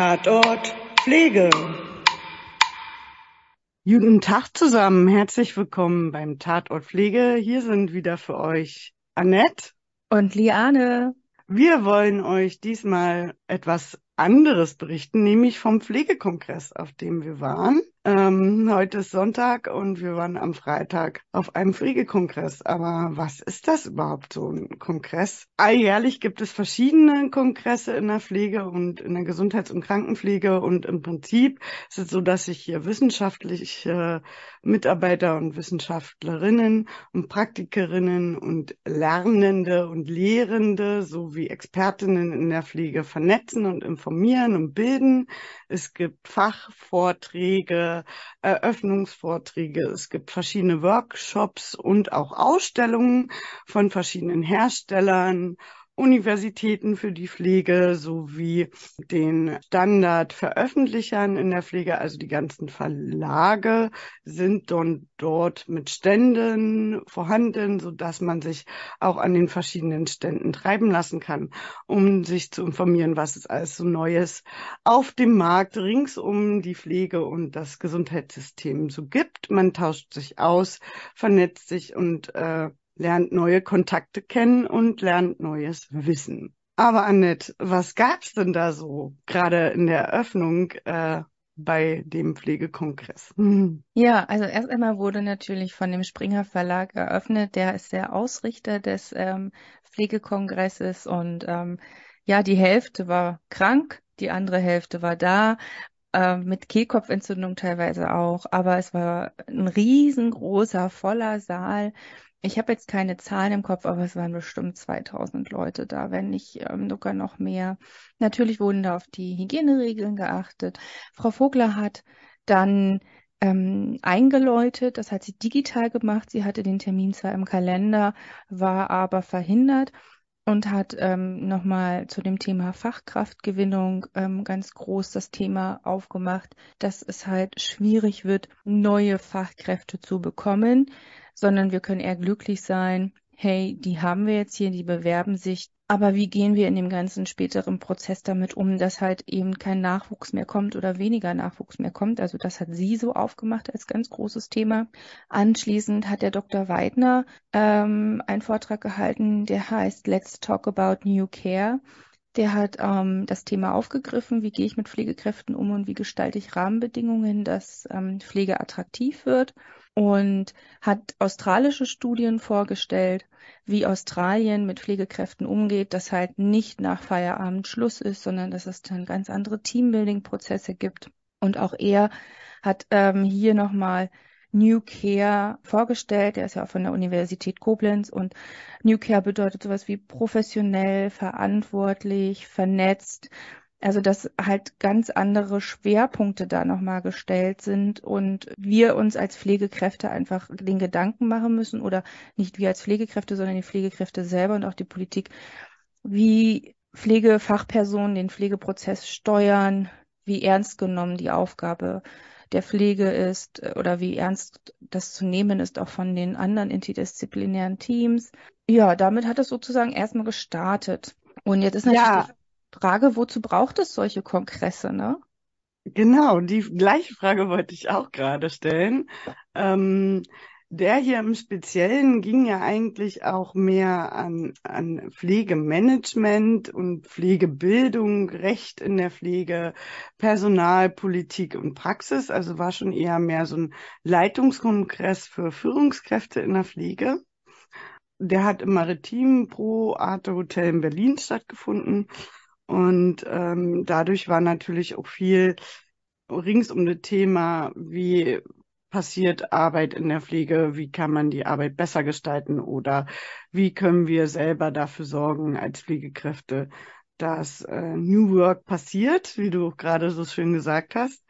Tatort Pflege. Guten Tag zusammen, herzlich willkommen beim Tatort Pflege. Hier sind wieder für euch Annette und Liane. Wir wollen euch diesmal etwas anderes berichten, nämlich vom Pflegekongress, auf dem wir waren. Ähm, heute ist Sonntag und wir waren am Freitag auf einem Pflegekongress. Aber was ist das überhaupt so ein Kongress? Alljährlich gibt es verschiedene Kongresse in der Pflege und in der Gesundheits- und Krankenpflege und im Prinzip ist es so, dass sich hier wissenschaftliche Mitarbeiter und Wissenschaftlerinnen und Praktikerinnen und Lernende und Lehrende sowie Expertinnen in der Pflege vernetzen und informieren und bilden. Es gibt Fachvorträge, Eröffnungsvorträge, es gibt verschiedene Workshops und auch Ausstellungen von verschiedenen Herstellern Universitäten für die Pflege sowie den Standardveröffentlichern in der Pflege, also die ganzen Verlage sind dann dort mit Ständen vorhanden, so dass man sich auch an den verschiedenen Ständen treiben lassen kann, um sich zu informieren, was es alles so Neues auf dem Markt rings um die Pflege und das Gesundheitssystem so gibt. Man tauscht sich aus, vernetzt sich und äh, lernt neue Kontakte kennen und lernt neues Wissen. Aber Annette, was gab's denn da so gerade in der Eröffnung äh, bei dem Pflegekongress? Ja, also erst einmal wurde natürlich von dem Springer Verlag eröffnet. Der ist der Ausrichter des ähm, Pflegekongresses und ähm, ja, die Hälfte war krank, die andere Hälfte war da äh, mit Kehlkopfentzündung teilweise auch, aber es war ein riesengroßer, voller Saal ich habe jetzt keine Zahlen im Kopf, aber es waren bestimmt 2000 Leute da, wenn nicht ähm, sogar noch mehr. Natürlich wurden da auf die Hygieneregeln geachtet. Frau Vogler hat dann ähm, eingeläutet, das hat sie digital gemacht. Sie hatte den Termin zwar im Kalender, war aber verhindert und hat ähm, nochmal zu dem Thema Fachkraftgewinnung ähm, ganz groß das Thema aufgemacht, dass es halt schwierig wird, neue Fachkräfte zu bekommen sondern wir können eher glücklich sein, hey, die haben wir jetzt hier, die bewerben sich. Aber wie gehen wir in dem ganzen späteren Prozess damit um, dass halt eben kein Nachwuchs mehr kommt oder weniger Nachwuchs mehr kommt? Also das hat sie so aufgemacht als ganz großes Thema. Anschließend hat der Dr. Weidner ähm, einen Vortrag gehalten, der heißt Let's Talk About New Care. Der hat ähm, das Thema aufgegriffen, wie gehe ich mit Pflegekräften um und wie gestalte ich Rahmenbedingungen, dass ähm, Pflege attraktiv wird und hat australische Studien vorgestellt, wie Australien mit Pflegekräften umgeht, dass halt nicht nach Feierabend Schluss ist, sondern dass es dann ganz andere Teambuilding-Prozesse gibt. Und auch er hat ähm, hier nochmal New Care vorgestellt. Er ist ja auch von der Universität Koblenz und New Care bedeutet sowas wie professionell, verantwortlich, vernetzt also, dass halt ganz andere Schwerpunkte da nochmal gestellt sind und wir uns als Pflegekräfte einfach den Gedanken machen müssen oder nicht wir als Pflegekräfte, sondern die Pflegekräfte selber und auch die Politik, wie Pflegefachpersonen den Pflegeprozess steuern, wie ernst genommen die Aufgabe der Pflege ist oder wie ernst das zu nehmen ist, auch von den anderen interdisziplinären Teams. Ja, damit hat es sozusagen erstmal gestartet. Und jetzt ist natürlich ja. Frage, wozu braucht es solche Kongresse, ne? Genau, die gleiche Frage wollte ich auch gerade stellen. Ähm, der hier im Speziellen ging ja eigentlich auch mehr an, an Pflegemanagement und Pflegebildung, Recht in der Pflege, Personalpolitik und Praxis. Also war schon eher mehr so ein Leitungskongress für Führungskräfte in der Pflege. Der hat im Maritim Pro Arte Hotel in Berlin stattgefunden. Und ähm, dadurch war natürlich auch viel rings um das Thema, wie passiert Arbeit in der Pflege, wie kann man die Arbeit besser gestalten oder wie können wir selber dafür sorgen als Pflegekräfte, dass äh, New Work passiert, wie du gerade so schön gesagt hast.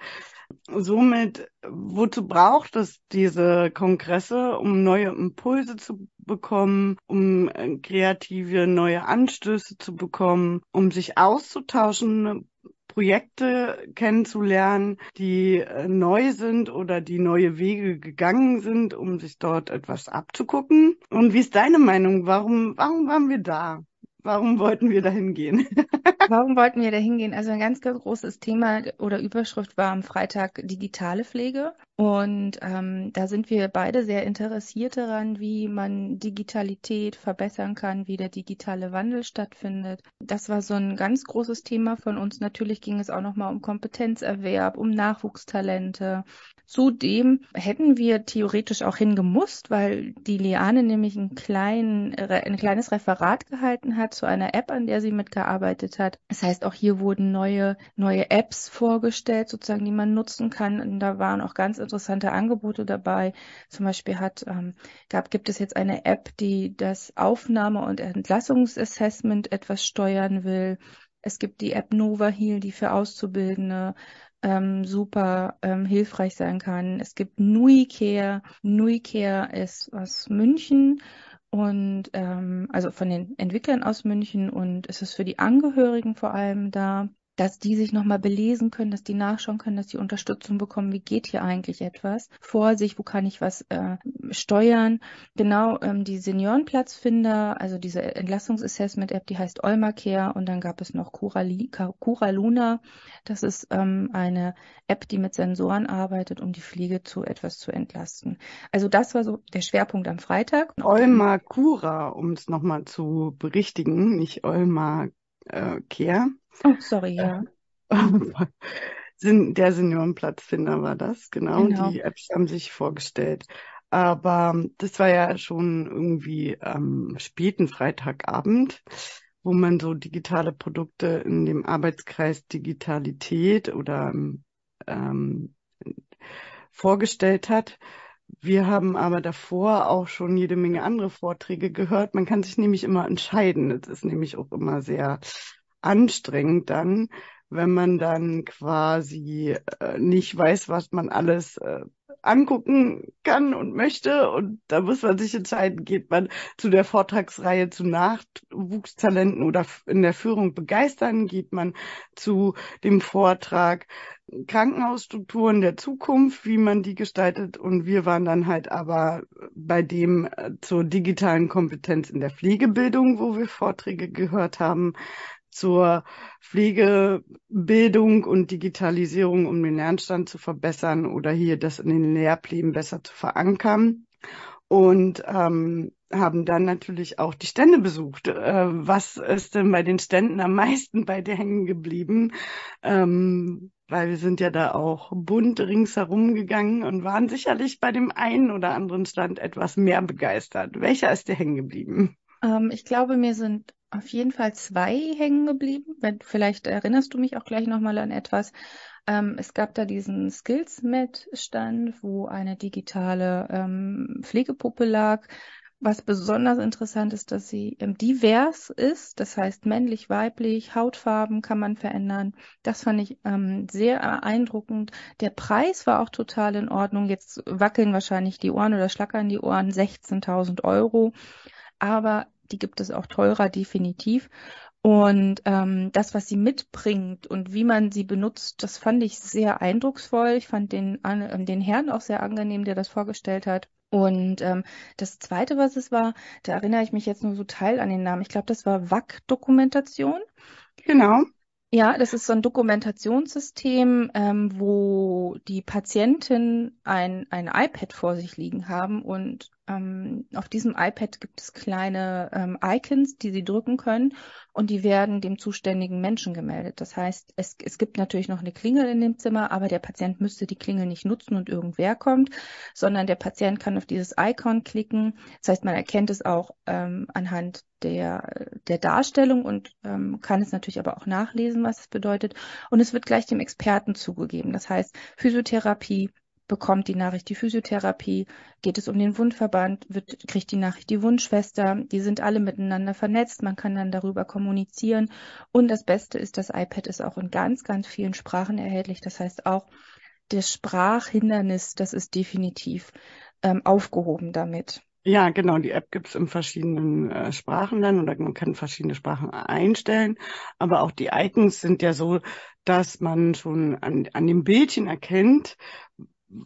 Somit, wozu braucht es diese Kongresse, um neue Impulse zu bekommen, um äh, kreative neue Anstöße zu bekommen, um sich auszutauschen, Projekte kennenzulernen, die äh, neu sind oder die neue Wege gegangen sind, um sich dort etwas abzugucken. Und wie ist deine Meinung? Warum, warum waren wir da? Warum wollten wir da hingehen? Warum wollten wir da hingehen? Also ein ganz, ganz großes Thema oder Überschrift war am Freitag digitale Pflege. Und ähm, da sind wir beide sehr interessiert daran, wie man Digitalität verbessern kann, wie der digitale Wandel stattfindet. Das war so ein ganz großes Thema von uns. Natürlich ging es auch nochmal um Kompetenzerwerb, um Nachwuchstalente, Zudem hätten wir theoretisch auch hingemusst, weil die Liane nämlich ein, klein, ein kleines Referat gehalten hat zu einer App, an der sie mitgearbeitet hat. Das heißt, auch hier wurden neue, neue Apps vorgestellt, sozusagen, die man nutzen kann. Und da waren auch ganz interessante Angebote dabei. Zum Beispiel hat, ähm, gab, gibt es jetzt eine App, die das Aufnahme- und Entlassungsassessment etwas steuern will. Es gibt die App Nova Heal, die für Auszubildende ähm, super ähm, hilfreich sein kann. Es gibt Nui Care. Nui Care ist aus München und ähm, also von den Entwicklern aus München und es ist für die Angehörigen vor allem da dass die sich nochmal belesen können, dass die nachschauen können, dass die Unterstützung bekommen, wie geht hier eigentlich etwas vor sich, wo kann ich was äh, steuern. Genau, ähm, die Seniorenplatzfinder, also diese Entlassungsassessment-App, die heißt Olma Care und dann gab es noch Cura, Luna. Das ist ähm, eine App, die mit Sensoren arbeitet, um die Pflege zu etwas zu entlasten. Also das war so der Schwerpunkt am Freitag. Olma Cura, um es nochmal zu berichtigen, nicht Olma äh, Care. Oh, sorry, ja. der Seniorenplatzfinder war das, genau. genau. Die Apps haben sich vorgestellt. Aber das war ja schon irgendwie am späten Freitagabend, wo man so digitale Produkte in dem Arbeitskreis Digitalität oder ähm, vorgestellt hat. Wir haben aber davor auch schon jede Menge andere Vorträge gehört. Man kann sich nämlich immer entscheiden. Es ist nämlich auch immer sehr anstrengend dann, wenn man dann quasi äh, nicht weiß, was man alles äh, angucken kann und möchte. Und da muss man sich entscheiden, geht man zu der Vortragsreihe zu Nachwuchstalenten oder in der Führung begeistern, geht man zu dem Vortrag Krankenhausstrukturen der Zukunft, wie man die gestaltet. Und wir waren dann halt aber bei dem äh, zur digitalen Kompetenz in der Pflegebildung, wo wir Vorträge gehört haben, zur Pflegebildung und Digitalisierung, um den Lernstand zu verbessern oder hier das in den Lehrplänen besser zu verankern. Und ähm, haben dann natürlich auch die Stände besucht. Äh, was ist denn bei den Ständen am meisten bei dir hängen geblieben? Ähm, weil wir sind ja da auch bunt ringsherum gegangen und waren sicherlich bei dem einen oder anderen Stand etwas mehr begeistert. Welcher ist dir hängen geblieben? Ähm, ich glaube, mir sind auf jeden Fall zwei hängen geblieben. Vielleicht erinnerst du mich auch gleich nochmal an etwas. Ähm, es gab da diesen Skills-Met-Stand, wo eine digitale ähm, Pflegepuppe lag. Was besonders interessant ist, dass sie ähm, divers ist, das heißt männlich, weiblich, Hautfarben kann man verändern. Das fand ich ähm, sehr beeindruckend. Der Preis war auch total in Ordnung. Jetzt wackeln wahrscheinlich die Ohren oder schlackern die Ohren 16.000 Euro. Aber die gibt es auch teurer, definitiv. Und ähm, das, was sie mitbringt und wie man sie benutzt, das fand ich sehr eindrucksvoll. Ich fand den, äh, den Herrn auch sehr angenehm, der das vorgestellt hat. Und ähm, das Zweite, was es war, da erinnere ich mich jetzt nur so teil an den Namen. Ich glaube, das war WAC-Dokumentation. Genau. Ja, das ist so ein Dokumentationssystem, ähm, wo die Patienten ein, ein iPad vor sich liegen haben und ähm, auf diesem iPad gibt es kleine ähm, Icons, die Sie drücken können und die werden dem zuständigen Menschen gemeldet. Das heißt, es, es gibt natürlich noch eine Klingel in dem Zimmer, aber der Patient müsste die Klingel nicht nutzen und irgendwer kommt, sondern der Patient kann auf dieses Icon klicken. Das heißt, man erkennt es auch ähm, anhand der, der Darstellung und ähm, kann es natürlich aber auch nachlesen, was es bedeutet. Und es wird gleich dem Experten zugegeben. Das heißt, Physiotherapie, bekommt die Nachricht die Physiotherapie, geht es um den Wundverband, wird, kriegt die Nachricht die Wundschwester, die sind alle miteinander vernetzt, man kann dann darüber kommunizieren und das Beste ist, das iPad ist auch in ganz, ganz vielen Sprachen erhältlich, das heißt auch das Sprachhindernis, das ist definitiv ähm, aufgehoben damit. Ja, genau. Die App gibt es in verschiedenen äh, Sprachen dann oder man kann verschiedene Sprachen einstellen. Aber auch die Icons sind ja so, dass man schon an, an dem Bildchen erkennt,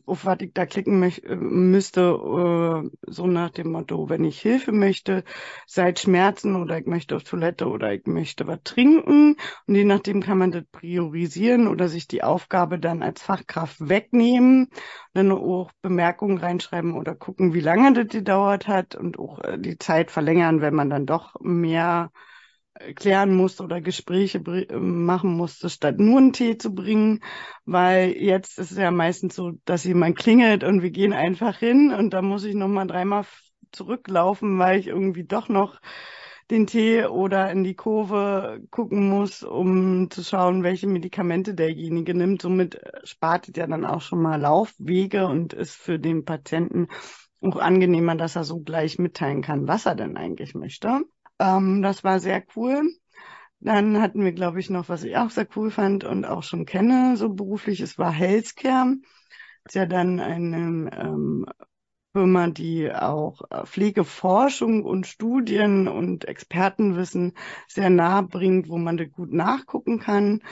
auf was ich da klicken möch, äh, müsste, äh, so nach dem Motto, wenn ich Hilfe möchte, seit Schmerzen oder ich möchte auf Toilette oder ich möchte was trinken. Und je nachdem kann man das priorisieren oder sich die Aufgabe dann als Fachkraft wegnehmen, dann auch Bemerkungen reinschreiben oder gucken, wie lange das gedauert hat und auch äh, die Zeit verlängern, wenn man dann doch mehr klären musste oder Gespräche machen musste, statt nur einen Tee zu bringen, weil jetzt ist es ja meistens so, dass jemand klingelt und wir gehen einfach hin und da muss ich nochmal dreimal zurücklaufen, weil ich irgendwie doch noch den Tee oder in die Kurve gucken muss, um zu schauen, welche Medikamente derjenige nimmt. Somit spart es ja dann auch schon mal Laufwege und ist für den Patienten auch angenehmer, dass er so gleich mitteilen kann, was er denn eigentlich möchte. Ähm, das war sehr cool. Dann hatten wir, glaube ich, noch, was ich auch sehr cool fand und auch schon kenne, so beruflich, es war Healthcare. Ist ja dann eine ähm, Firma, die auch äh, Pflegeforschung und Studien und Expertenwissen sehr nahe bringt, wo man da gut nachgucken kann,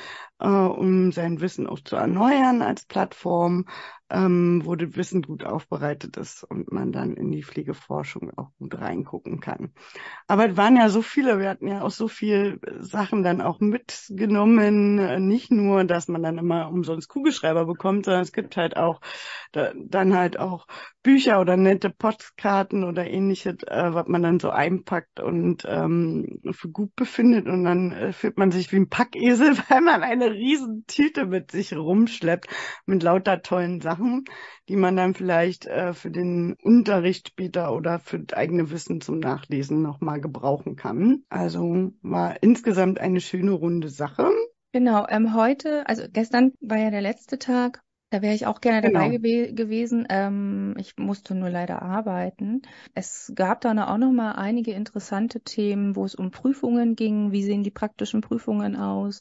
äh, um sein Wissen auch zu erneuern als Plattform ähm, wo das Wissen gut aufbereitet ist und man dann in die Pflegeforschung auch gut reingucken kann. Aber es waren ja so viele, wir hatten ja auch so viele Sachen dann auch mitgenommen, nicht nur, dass man dann immer umsonst Kugelschreiber bekommt, sondern es gibt halt auch da, dann halt auch Bücher oder nette Postkarten oder ähnliches, äh, was man dann so einpackt und ähm, für gut befindet und dann äh, fühlt man sich wie ein Packesel, weil man eine riesen Tüte mit sich rumschleppt mit lauter tollen Sachen die man dann vielleicht äh, für den Unterricht später oder für das eigene Wissen zum Nachlesen nochmal gebrauchen kann. Also war insgesamt eine schöne runde Sache. Genau, ähm, heute, also gestern war ja der letzte Tag. Da wäre ich auch gerne dabei genau. gew gewesen. Ähm, ich musste nur leider arbeiten. Es gab da auch noch mal einige interessante Themen, wo es um Prüfungen ging. Wie sehen die praktischen Prüfungen aus?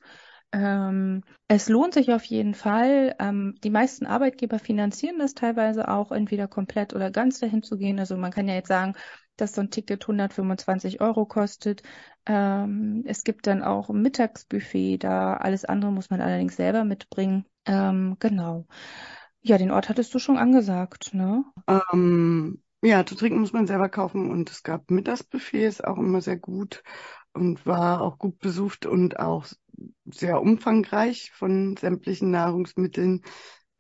Ähm, es lohnt sich auf jeden Fall. Ähm, die meisten Arbeitgeber finanzieren das teilweise auch, entweder komplett oder ganz dahin zu gehen. Also man kann ja jetzt sagen, dass so ein Ticket 125 Euro kostet. Ähm, es gibt dann auch ein Mittagsbuffet da. Alles andere muss man allerdings selber mitbringen. Ähm, genau. Ja, den Ort hattest du schon angesagt, ne? Ähm, ja, zu trinken muss man selber kaufen und es gab Mittagsbuffet, ist auch immer sehr gut und war auch gut besucht und auch sehr umfangreich von sämtlichen Nahrungsmitteln,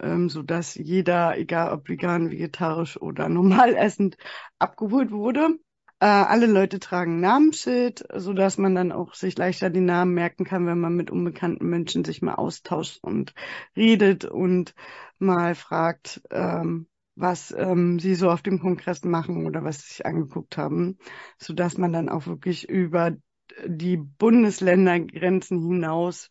ähm, so dass jeder, egal ob vegan, vegetarisch oder normal essend, abgeholt wurde. Äh, alle Leute tragen Namensschild, so dass man dann auch sich leichter die Namen merken kann, wenn man mit unbekannten Menschen sich mal austauscht und redet und mal fragt, ähm, was ähm, sie so auf dem Kongress machen oder was sie sich angeguckt haben, so dass man dann auch wirklich über die Bundesländergrenzen hinaus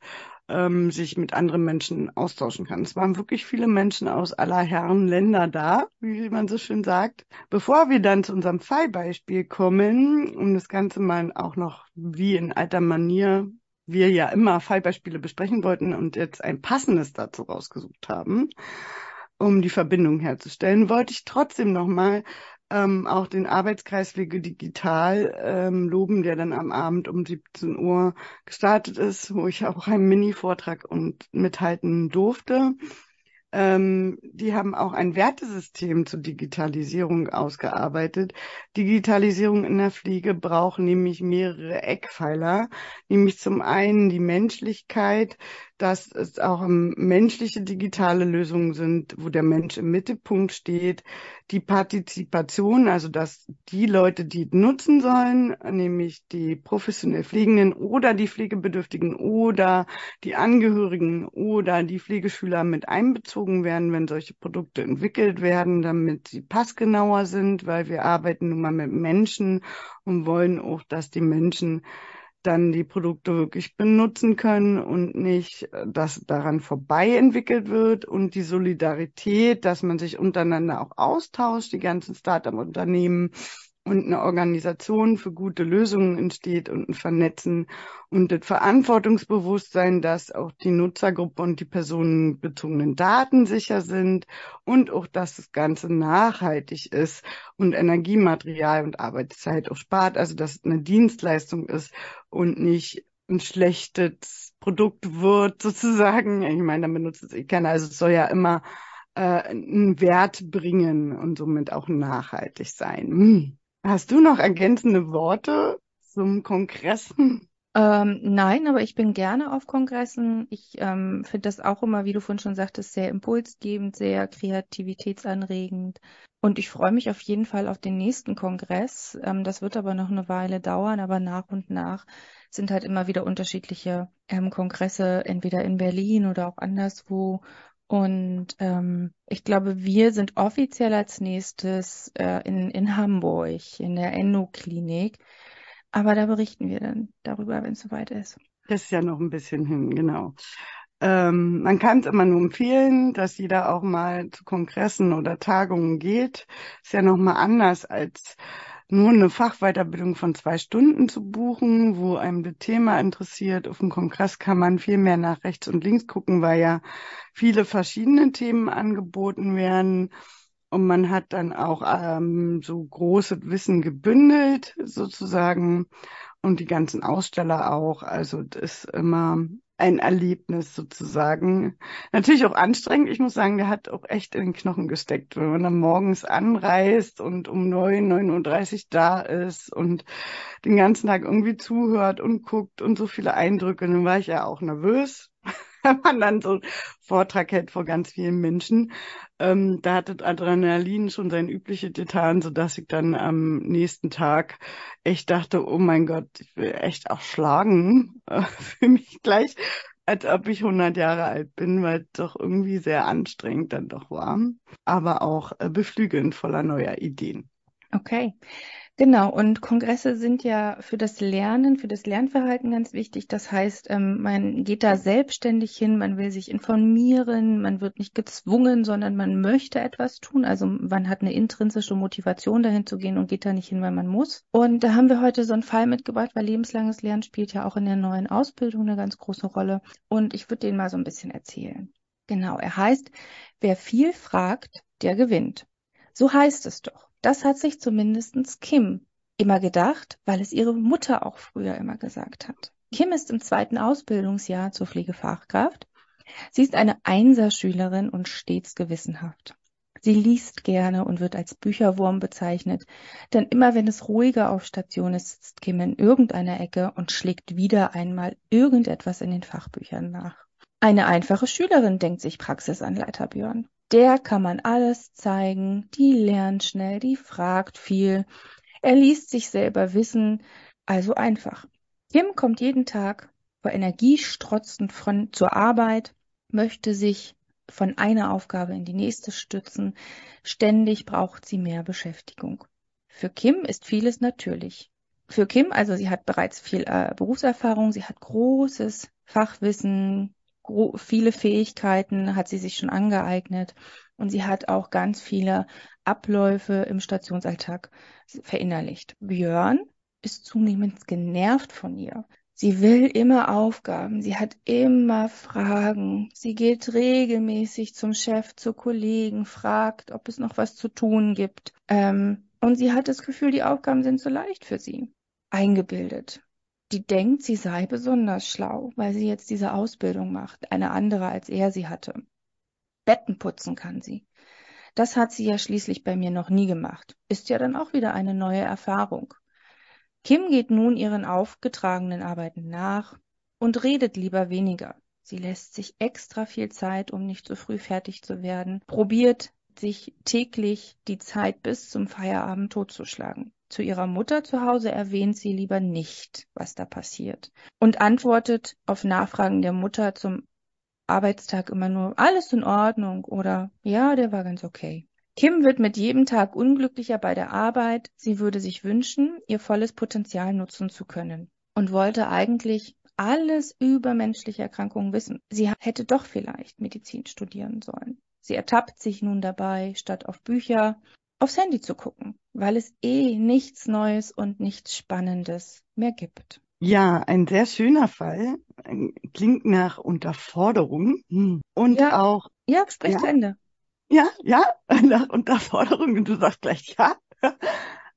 ähm, sich mit anderen Menschen austauschen kann. Es waren wirklich viele Menschen aus aller Herren Länder da, wie man so schön sagt. Bevor wir dann zu unserem Fallbeispiel kommen, um das Ganze mal auch noch wie in alter Manier wir ja immer Fallbeispiele besprechen wollten und jetzt ein passendes dazu rausgesucht haben, um die Verbindung herzustellen, wollte ich trotzdem nochmal ähm, auch den Arbeitskreis Wege Digital ähm, loben, der dann am Abend um 17 Uhr gestartet ist, wo ich auch einen Mini-Vortrag und mithalten durfte. Ähm, die haben auch ein Wertesystem zur Digitalisierung ausgearbeitet. Digitalisierung in der Pflege braucht nämlich mehrere Eckpfeiler, nämlich zum einen die Menschlichkeit, dass es auch menschliche digitale Lösungen sind, wo der Mensch im Mittelpunkt steht. Die Partizipation, also dass die Leute, die nutzen sollen, nämlich die professionell Pflegenden oder die Pflegebedürftigen oder die Angehörigen oder die Pflegeschüler mit einbezogen werden, wenn solche Produkte entwickelt werden, damit sie passgenauer sind, weil wir arbeiten nun mal mit Menschen und wollen auch, dass die Menschen dann die Produkte wirklich benutzen können und nicht, äh, dass daran vorbei entwickelt wird und die Solidarität, dass man sich untereinander auch austauscht, die ganzen Startup-Unternehmen und eine Organisation für gute Lösungen entsteht und ein Vernetzen und das Verantwortungsbewusstsein, dass auch die Nutzergruppe und die personenbezogenen Daten sicher sind und auch, dass das Ganze nachhaltig ist und Energiematerial und Arbeitszeit auch spart, also dass es eine Dienstleistung ist und nicht ein schlechtes Produkt wird sozusagen. Ich meine, dann benutzt es eh keiner. Also es soll ja immer äh, einen Wert bringen und somit auch nachhaltig sein. Hm. Hast du noch ergänzende Worte zum Kongress? Ähm, nein, aber ich bin gerne auf Kongressen. Ich ähm, finde das auch immer, wie du vorhin schon sagtest, sehr impulsgebend, sehr kreativitätsanregend. Und ich freue mich auf jeden Fall auf den nächsten Kongress. Ähm, das wird aber noch eine Weile dauern, aber nach und nach sind halt immer wieder unterschiedliche ähm, Kongresse, entweder in Berlin oder auch anderswo. Und ähm, ich glaube, wir sind offiziell als nächstes äh, in, in Hamburg, in der Endo-Klinik. Aber da berichten wir dann darüber, wenn es soweit ist. Das ist ja noch ein bisschen hin, genau. Ähm, man kann es immer nur empfehlen, dass jeder auch mal zu Kongressen oder Tagungen geht. Ist ja nochmal anders als nur eine Fachweiterbildung von zwei Stunden zu buchen, wo einem das Thema interessiert. Auf dem Kongress kann man viel mehr nach rechts und links gucken, weil ja viele verschiedene Themen angeboten werden. Und man hat dann auch ähm, so großes Wissen gebündelt sozusagen und die ganzen Aussteller auch. Also das ist immer ein Erlebnis sozusagen. Natürlich auch anstrengend. Ich muss sagen, der hat auch echt in den Knochen gesteckt, wenn man dann morgens anreist und um neun, neun Uhr dreißig da ist und den ganzen Tag irgendwie zuhört und guckt und so viele Eindrücke. Dann war ich ja auch nervös wenn man dann so einen Vortrag hält vor ganz vielen Menschen. Ähm, da hatte Adrenalin schon sein übliche getan, so dass ich dann am nächsten Tag echt dachte, oh mein Gott, ich will echt auch schlagen für mich gleich, als ob ich 100 Jahre alt bin, weil es doch irgendwie sehr anstrengend dann doch war, aber auch äh, beflügelnd voller neuer Ideen. Okay. Genau, und Kongresse sind ja für das Lernen, für das Lernverhalten ganz wichtig. Das heißt, ähm, man geht da selbstständig hin, man will sich informieren, man wird nicht gezwungen, sondern man möchte etwas tun. Also man hat eine intrinsische Motivation, dahin zu gehen und geht da nicht hin, weil man muss. Und da haben wir heute so einen Fall mitgebracht, weil lebenslanges Lernen spielt ja auch in der neuen Ausbildung eine ganz große Rolle. Und ich würde den mal so ein bisschen erzählen. Genau, er heißt, wer viel fragt, der gewinnt. So heißt es doch. Das hat sich zumindestens Kim immer gedacht, weil es ihre Mutter auch früher immer gesagt hat. Kim ist im zweiten Ausbildungsjahr zur Pflegefachkraft. Sie ist eine Einserschülerin und stets gewissenhaft. Sie liest gerne und wird als Bücherwurm bezeichnet, denn immer wenn es ruhiger auf Station ist, sitzt Kim in irgendeiner Ecke und schlägt wieder einmal irgendetwas in den Fachbüchern nach. Eine einfache Schülerin denkt sich Praxisanleiter Björn der kann man alles zeigen, die lernt schnell, die fragt viel, er liest sich selber wissen, also einfach. Kim kommt jeden Tag vor Energie strotzend von zur Arbeit, möchte sich von einer Aufgabe in die nächste stützen, ständig braucht sie mehr Beschäftigung. Für Kim ist vieles natürlich. Für Kim, also sie hat bereits viel äh, Berufserfahrung, sie hat großes Fachwissen, viele Fähigkeiten hat sie sich schon angeeignet und sie hat auch ganz viele Abläufe im Stationsalltag verinnerlicht. Björn ist zunehmend genervt von ihr. Sie will immer Aufgaben, sie hat immer Fragen, sie geht regelmäßig zum Chef, zu Kollegen, fragt, ob es noch was zu tun gibt. Ähm, und sie hat das Gefühl, die Aufgaben sind zu leicht für sie. Eingebildet die denkt, sie sei besonders schlau, weil sie jetzt diese Ausbildung macht, eine andere als er sie hatte. Betten putzen kann sie. Das hat sie ja schließlich bei mir noch nie gemacht. Ist ja dann auch wieder eine neue Erfahrung. Kim geht nun ihren aufgetragenen Arbeiten nach und redet lieber weniger. Sie lässt sich extra viel Zeit, um nicht so früh fertig zu werden, probiert sich täglich die Zeit bis zum Feierabend totzuschlagen. Zu ihrer Mutter zu Hause erwähnt sie lieber nicht, was da passiert und antwortet auf Nachfragen der Mutter zum Arbeitstag immer nur alles in Ordnung oder ja, der war ganz okay. Kim wird mit jedem Tag unglücklicher bei der Arbeit. Sie würde sich wünschen, ihr volles Potenzial nutzen zu können und wollte eigentlich alles über menschliche Erkrankungen wissen. Sie hätte doch vielleicht Medizin studieren sollen. Sie ertappt sich nun dabei, statt auf Bücher aufs Handy zu gucken, weil es eh nichts Neues und nichts Spannendes mehr gibt. Ja, ein sehr schöner Fall. Klingt nach Unterforderung und ja, auch. Ja, sprich ja, zu Ende. Ja, ja, nach Unterforderung und du sagst gleich ja.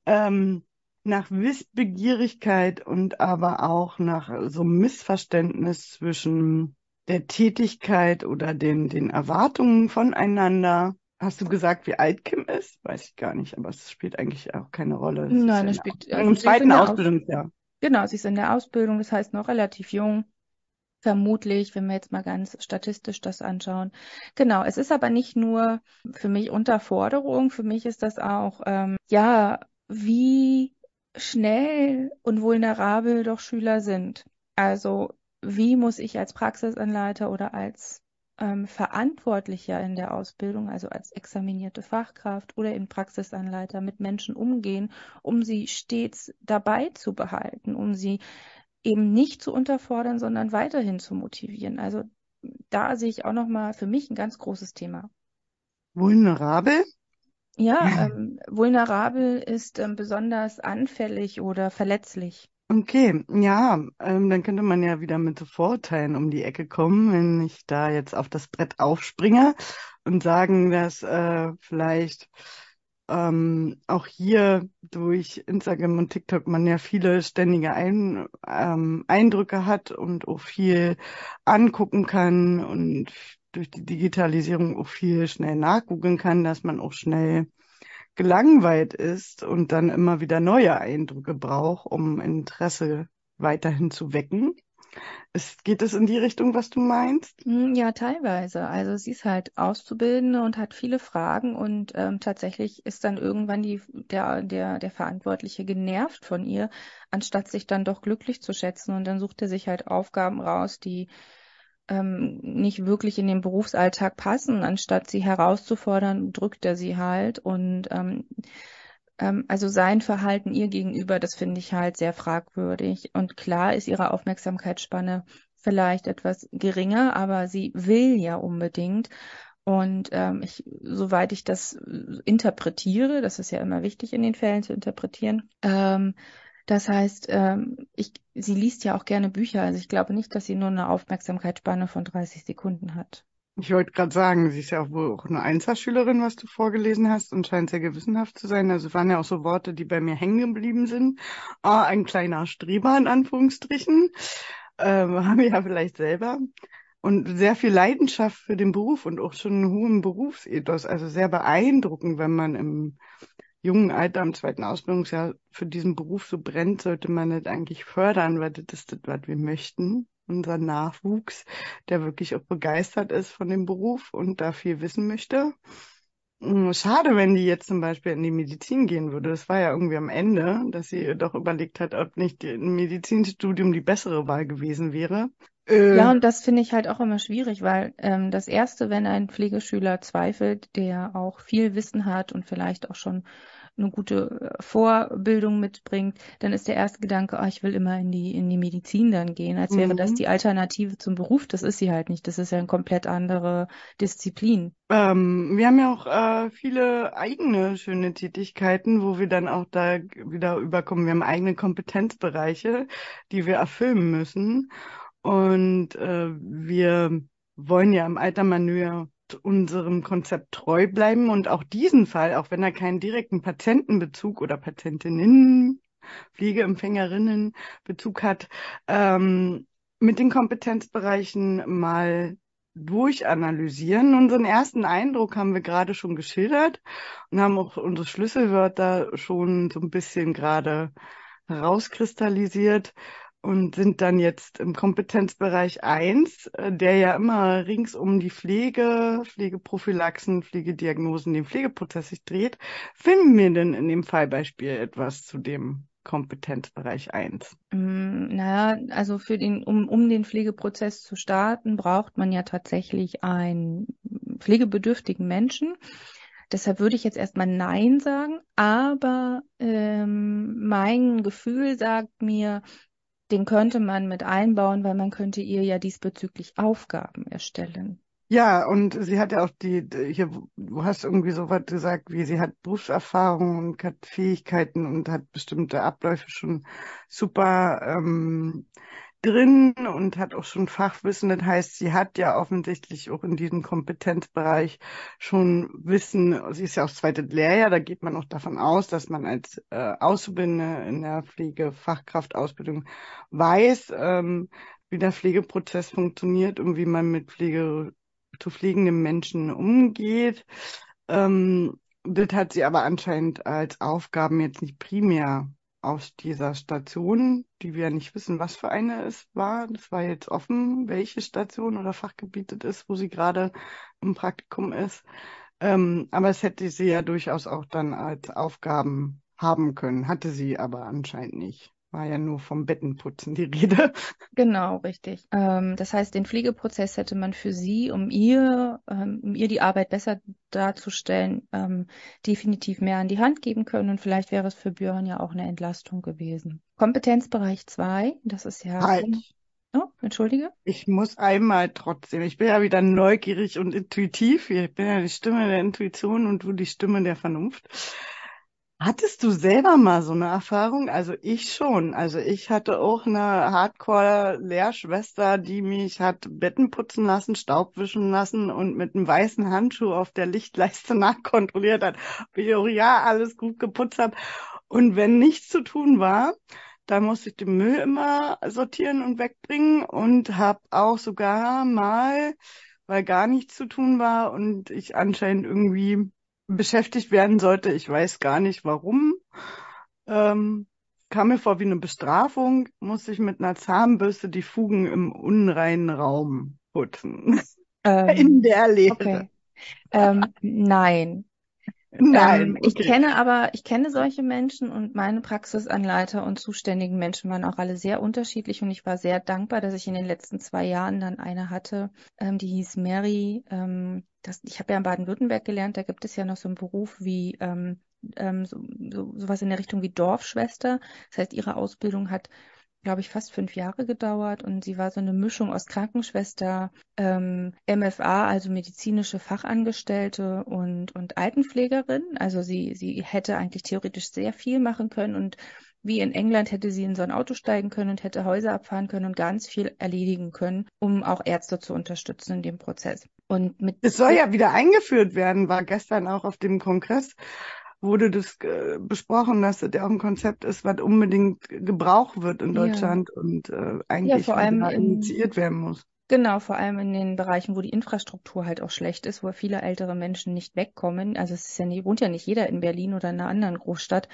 ähm, nach Wissbegierigkeit und aber auch nach so einem Missverständnis zwischen der Tätigkeit oder den, den Erwartungen voneinander. Hast du gesagt, wie alt Kim ist? Weiß ich gar nicht, aber es spielt eigentlich auch keine Rolle. Das Nein, es spielt also im zweiten Ausbildungsjahr. Genau, sie ist in der Ausbildung, das heißt noch relativ jung. Vermutlich, wenn wir jetzt mal ganz statistisch das anschauen. Genau, es ist aber nicht nur für mich Unterforderung, für mich ist das auch, ähm, ja, wie schnell und vulnerabel doch Schüler sind. Also wie muss ich als Praxisanleiter oder als ähm, Verantwortlicher in der Ausbildung, also als examinierte Fachkraft oder in Praxisanleiter mit Menschen umgehen, um sie stets dabei zu behalten, um sie eben nicht zu unterfordern, sondern weiterhin zu motivieren. Also da sehe ich auch nochmal für mich ein ganz großes Thema. Vulnerabel? Ja, ähm, vulnerabel ist ähm, besonders anfällig oder verletzlich. Okay, ja, ähm, dann könnte man ja wieder mit so Vorurteilen um die Ecke kommen, wenn ich da jetzt auf das Brett aufspringe und sagen, dass äh, vielleicht ähm, auch hier durch Instagram und TikTok man ja viele ständige Ein, ähm, Eindrücke hat und auch viel angucken kann und durch die Digitalisierung auch viel schnell nachgoogeln kann, dass man auch schnell gelangweilt ist und dann immer wieder neue Eindrücke braucht, um Interesse weiterhin zu wecken. Ist, geht es in die Richtung, was du meinst? Hm, ja, teilweise. Also sie ist halt Auszubildende und hat viele Fragen und ähm, tatsächlich ist dann irgendwann die, der, der, der Verantwortliche genervt von ihr, anstatt sich dann doch glücklich zu schätzen. Und dann sucht er sich halt Aufgaben raus, die ähm, nicht wirklich in den Berufsalltag passen. Anstatt sie herauszufordern, drückt er sie halt und ähm, ähm, also sein Verhalten ihr gegenüber, das finde ich halt sehr fragwürdig. Und klar ist ihre Aufmerksamkeitsspanne vielleicht etwas geringer, aber sie will ja unbedingt. Und ähm, ich, soweit ich das interpretiere, das ist ja immer wichtig in den Fällen zu interpretieren, ähm, das heißt, ähm, ich, sie liest ja auch gerne Bücher. Also ich glaube nicht, dass sie nur eine Aufmerksamkeitsspanne von 30 Sekunden hat. Ich wollte gerade sagen, sie ist ja auch wohl auch eine Einserschülerin, was du vorgelesen hast und scheint sehr gewissenhaft zu sein. Also waren ja auch so Worte, die bei mir hängen geblieben sind. Ah, ein kleiner Streber in Anführungsstrichen. Ähm, haben wir ja vielleicht selber. Und sehr viel Leidenschaft für den Beruf und auch schon einen hohen Berufsethos. Also sehr beeindruckend, wenn man im jungen Alter im zweiten Ausbildungsjahr für diesen Beruf so brennt, sollte man das eigentlich fördern, weil das ist das, was wir möchten unser Nachwuchs, der wirklich auch begeistert ist von dem Beruf und da viel wissen möchte. Hm, schade, wenn die jetzt zum Beispiel in die Medizin gehen würde. Das war ja irgendwie am Ende, dass sie doch überlegt hat, ob nicht ein Medizinstudium die bessere Wahl gewesen wäre. Äh, ja, und das finde ich halt auch immer schwierig, weil ähm, das Erste, wenn ein Pflegeschüler zweifelt, der auch viel Wissen hat und vielleicht auch schon eine gute äh, Vorbildung mitbringt, dann ist der erste Gedanke, oh, ich will immer in die, in die Medizin dann gehen, als wäre mhm. das die Alternative zum Beruf. Das ist sie halt nicht. Das ist ja eine komplett andere Disziplin. Ähm, wir haben ja auch äh, viele eigene schöne Tätigkeiten, wo wir dann auch da wieder überkommen. Wir haben eigene Kompetenzbereiche, die wir erfüllen müssen. Und äh, wir wollen ja im Alter Manöver unserem Konzept treu bleiben und auch diesen Fall, auch wenn er keinen direkten Patientenbezug oder Patientinnen, Pflegeempfängerinnen Bezug hat, ähm, mit den Kompetenzbereichen mal durchanalysieren. Unseren ersten Eindruck haben wir gerade schon geschildert und haben auch unsere Schlüsselwörter schon so ein bisschen gerade herauskristallisiert und sind dann jetzt im Kompetenzbereich eins, äh, der ja immer rings um die Pflege, Pflegeprophylaxen, Pflegediagnosen, den Pflegeprozess sich dreht. Finden wir denn in dem Fallbeispiel etwas zu dem Kompetenzbereich eins? Mm, naja, also für den, um, um den Pflegeprozess zu starten, braucht man ja tatsächlich einen pflegebedürftigen Menschen. Deshalb würde ich jetzt erstmal Nein sagen, aber ähm, mein Gefühl sagt mir, den könnte man mit einbauen, weil man könnte ihr ja diesbezüglich Aufgaben erstellen. Ja, und sie hat ja auch die, hier, du hast irgendwie so was gesagt, wie sie hat Berufserfahrung und hat Fähigkeiten und hat bestimmte Abläufe schon super ähm, drin und hat auch schon Fachwissen. Das heißt, sie hat ja offensichtlich auch in diesem Kompetenzbereich schon Wissen. Sie ist ja auch zweites Lehrjahr, da geht man auch davon aus, dass man als äh, Auszubildende in der Pflegefachkraftausbildung weiß, ähm, wie der Pflegeprozess funktioniert und wie man mit Pflege zu pflegenden Menschen umgeht. Ähm, das hat sie aber anscheinend als Aufgaben jetzt nicht primär aus dieser Station, die wir nicht wissen, was für eine es war. Das war jetzt offen, welche Station oder Fachgebiet es ist, wo sie gerade im Praktikum ist. Ähm, aber es hätte sie ja durchaus auch dann als Aufgaben haben können, hatte sie aber anscheinend nicht. War ja nur vom Bettenputzen die Rede. Genau, richtig. Ähm, das heißt, den Pflegeprozess hätte man für sie, um ihr, ähm, um ihr die Arbeit besser darzustellen, ähm, definitiv mehr an die Hand geben können. Und vielleicht wäre es für Björn ja auch eine Entlastung gewesen. Kompetenzbereich 2, das ist ja. Halt. Oh, entschuldige. Ich muss einmal trotzdem, ich bin ja wieder neugierig und intuitiv. Ich bin ja die Stimme der Intuition und du die Stimme der Vernunft. Hattest du selber mal so eine Erfahrung? Also ich schon. Also ich hatte auch eine Hardcore-Lehrschwester, die mich hat Betten putzen lassen, Staub wischen lassen und mit einem weißen Handschuh auf der Lichtleiste nachkontrolliert hat, ob ich auch ja alles gut geputzt habe. Und wenn nichts zu tun war, dann musste ich den Müll immer sortieren und wegbringen und habe auch sogar mal, weil gar nichts zu tun war und ich anscheinend irgendwie beschäftigt werden sollte. Ich weiß gar nicht warum. Ähm, kam mir vor wie eine Bestrafung, musste ich mit einer Zahnbürste die Fugen im unreinen Raum putzen. Ähm, In der Lehre. Okay. Ähm, nein. Nein. Ähm, ich kenne aber, ich kenne solche Menschen und meine Praxisanleiter und zuständigen Menschen waren auch alle sehr unterschiedlich und ich war sehr dankbar, dass ich in den letzten zwei Jahren dann eine hatte, ähm, die hieß Mary. Das, ich habe ja in Baden-Württemberg gelernt, da gibt es ja noch so einen Beruf wie ähm, ähm, so, so, sowas in der Richtung wie Dorfschwester. Das heißt, ihre Ausbildung hat glaube ich, fast fünf Jahre gedauert und sie war so eine Mischung aus Krankenschwester, ähm, MFA, also medizinische Fachangestellte und, und Altenpflegerin. Also sie, sie hätte eigentlich theoretisch sehr viel machen können und wie in England hätte sie in so ein Auto steigen können und hätte Häuser abfahren können und ganz viel erledigen können, um auch Ärzte zu unterstützen in dem Prozess. Und mit es soll ja wieder eingeführt werden, war gestern auch auf dem Kongress wurde das äh, besprochen, dass das ja auch ein Konzept ist, was unbedingt gebraucht wird in Deutschland ja. und äh, eigentlich ja, vor allem initiiert werden muss. Genau, vor allem in den Bereichen, wo die Infrastruktur halt auch schlecht ist, wo viele ältere Menschen nicht wegkommen. Also es ist ja nicht, wohnt ja nicht jeder in Berlin oder in einer anderen Großstadt,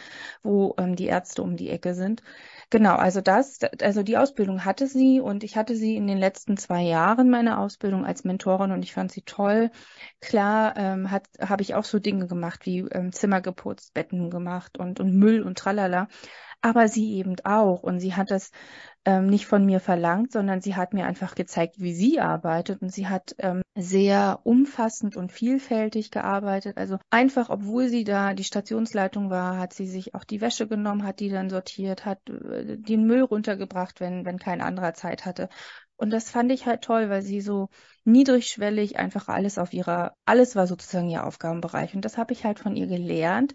wo ähm, die Ärzte um die Ecke sind. Genau, also das, also die Ausbildung hatte sie und ich hatte sie in den letzten zwei Jahren meine Ausbildung als Mentorin und ich fand sie toll. Klar, ähm, hat habe ich auch so Dinge gemacht wie ähm, Zimmer geputzt, Betten gemacht und und Müll und tralala aber sie eben auch. Und sie hat das ähm, nicht von mir verlangt, sondern sie hat mir einfach gezeigt, wie sie arbeitet. Und sie hat ähm, sehr umfassend und vielfältig gearbeitet. Also einfach, obwohl sie da die Stationsleitung war, hat sie sich auch die Wäsche genommen, hat die dann sortiert, hat äh, den Müll runtergebracht, wenn, wenn kein anderer Zeit hatte. Und das fand ich halt toll, weil sie so niedrigschwellig einfach alles auf ihrer, alles war sozusagen ihr Aufgabenbereich. Und das habe ich halt von ihr gelernt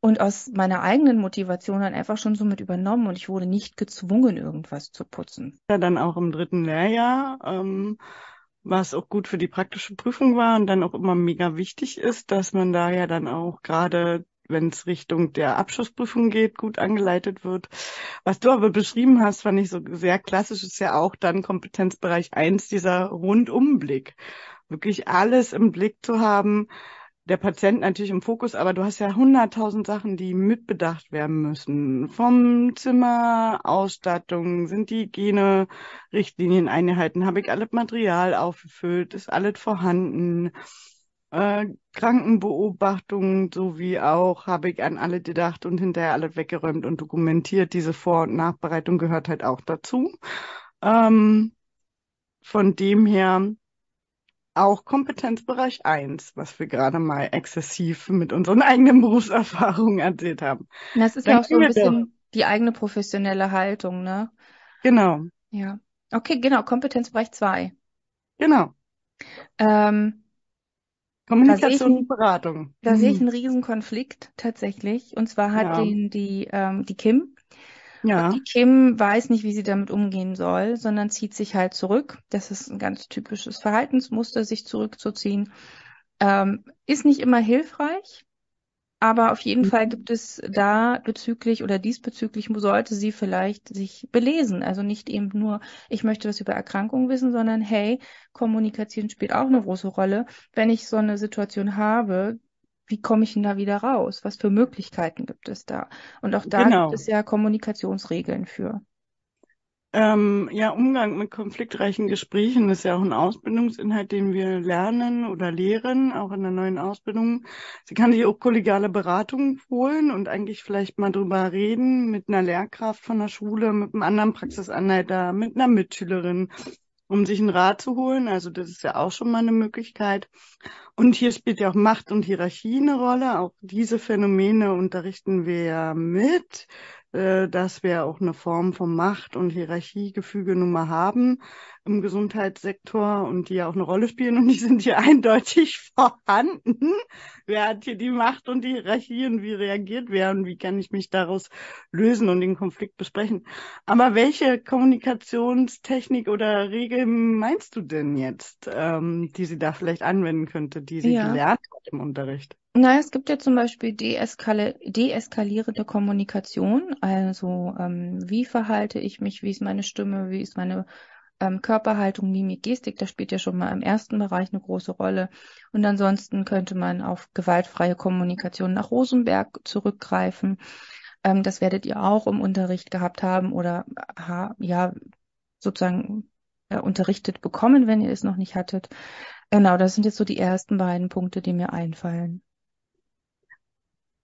und aus meiner eigenen Motivation dann einfach schon so mit übernommen und ich wurde nicht gezwungen, irgendwas zu putzen. Ja, dann auch im dritten Lehrjahr, ähm, was auch gut für die praktische Prüfung war und dann auch immer mega wichtig ist, dass man da ja dann auch gerade wenn es Richtung der Abschlussprüfung geht, gut angeleitet wird. Was du aber beschrieben hast, fand ich so sehr klassisch, ist ja auch dann Kompetenzbereich eins dieser Rundumblick. Wirklich alles im Blick zu haben, der Patient natürlich im Fokus, aber du hast ja hunderttausend Sachen, die mitbedacht werden müssen. Vom Zimmer, Ausstattung, sind die Hygiene-Richtlinien eingehalten, habe ich alles Material aufgefüllt, ist alles vorhanden. Äh, Krankenbeobachtung sowie auch habe ich an alle gedacht und hinterher alles weggeräumt und dokumentiert. Diese Vor- und Nachbereitung gehört halt auch dazu. Ähm, von dem her auch Kompetenzbereich 1, was wir gerade mal exzessiv mit unseren eigenen Berufserfahrungen erzählt haben. Das ist Dann ja auch so ein bisschen doch. die eigene professionelle Haltung, ne? Genau. Ja. Okay, genau, Kompetenzbereich 2. Genau. Ähm, Kommunikation und Beratung. Da sehe ich einen Riesenkonflikt tatsächlich. Und zwar hat ja. den die, ähm, die Kim, ja. Und die Kim weiß nicht, wie sie damit umgehen soll, sondern zieht sich halt zurück. Das ist ein ganz typisches Verhaltensmuster, sich zurückzuziehen. Ähm, ist nicht immer hilfreich. Aber auf jeden mhm. Fall gibt es da bezüglich oder diesbezüglich sollte sie vielleicht sich belesen. Also nicht eben nur, ich möchte das über Erkrankungen wissen, sondern hey, Kommunikation spielt auch eine große Rolle. Wenn ich so eine Situation habe, wie komme ich denn da wieder raus? Was für Möglichkeiten gibt es da? Und auch da genau. gibt es ja Kommunikationsregeln für. Ähm, ja, Umgang mit konfliktreichen Gesprächen ist ja auch ein Ausbildungsinhalt, den wir lernen oder lehren, auch in der neuen Ausbildung. Sie kann sich auch kollegiale Beratung holen und eigentlich vielleicht mal drüber reden mit einer Lehrkraft von der Schule, mit einem anderen Praxisanleiter, mit einer Mitschülerin, um sich einen Rat zu holen. Also das ist ja auch schon mal eine Möglichkeit. Und hier spielt ja auch Macht und Hierarchie eine Rolle. Auch diese Phänomene unterrichten wir ja mit dass wir auch eine Form von Macht- und Hierarchiegefüge nun mal haben im Gesundheitssektor und die ja auch eine Rolle spielen und die sind hier eindeutig vorhanden. Wer hat hier die Macht und die Hierarchie und wie reagiert wer und wie kann ich mich daraus lösen und den Konflikt besprechen? Aber welche Kommunikationstechnik oder Regel meinst du denn jetzt, ähm, die sie da vielleicht anwenden könnte, die sie ja. gelernt hat im Unterricht? Na, es gibt ja zum Beispiel deeskali deeskalierende Kommunikation. Also ähm, wie verhalte ich mich, wie ist meine Stimme, wie ist meine ähm, Körperhaltung, Mimik, Gestik. Das spielt ja schon mal im ersten Bereich eine große Rolle. Und ansonsten könnte man auf gewaltfreie Kommunikation nach Rosenberg zurückgreifen. Ähm, das werdet ihr auch im Unterricht gehabt haben oder ha, ja sozusagen äh, unterrichtet bekommen, wenn ihr es noch nicht hattet. Genau, das sind jetzt so die ersten beiden Punkte, die mir einfallen.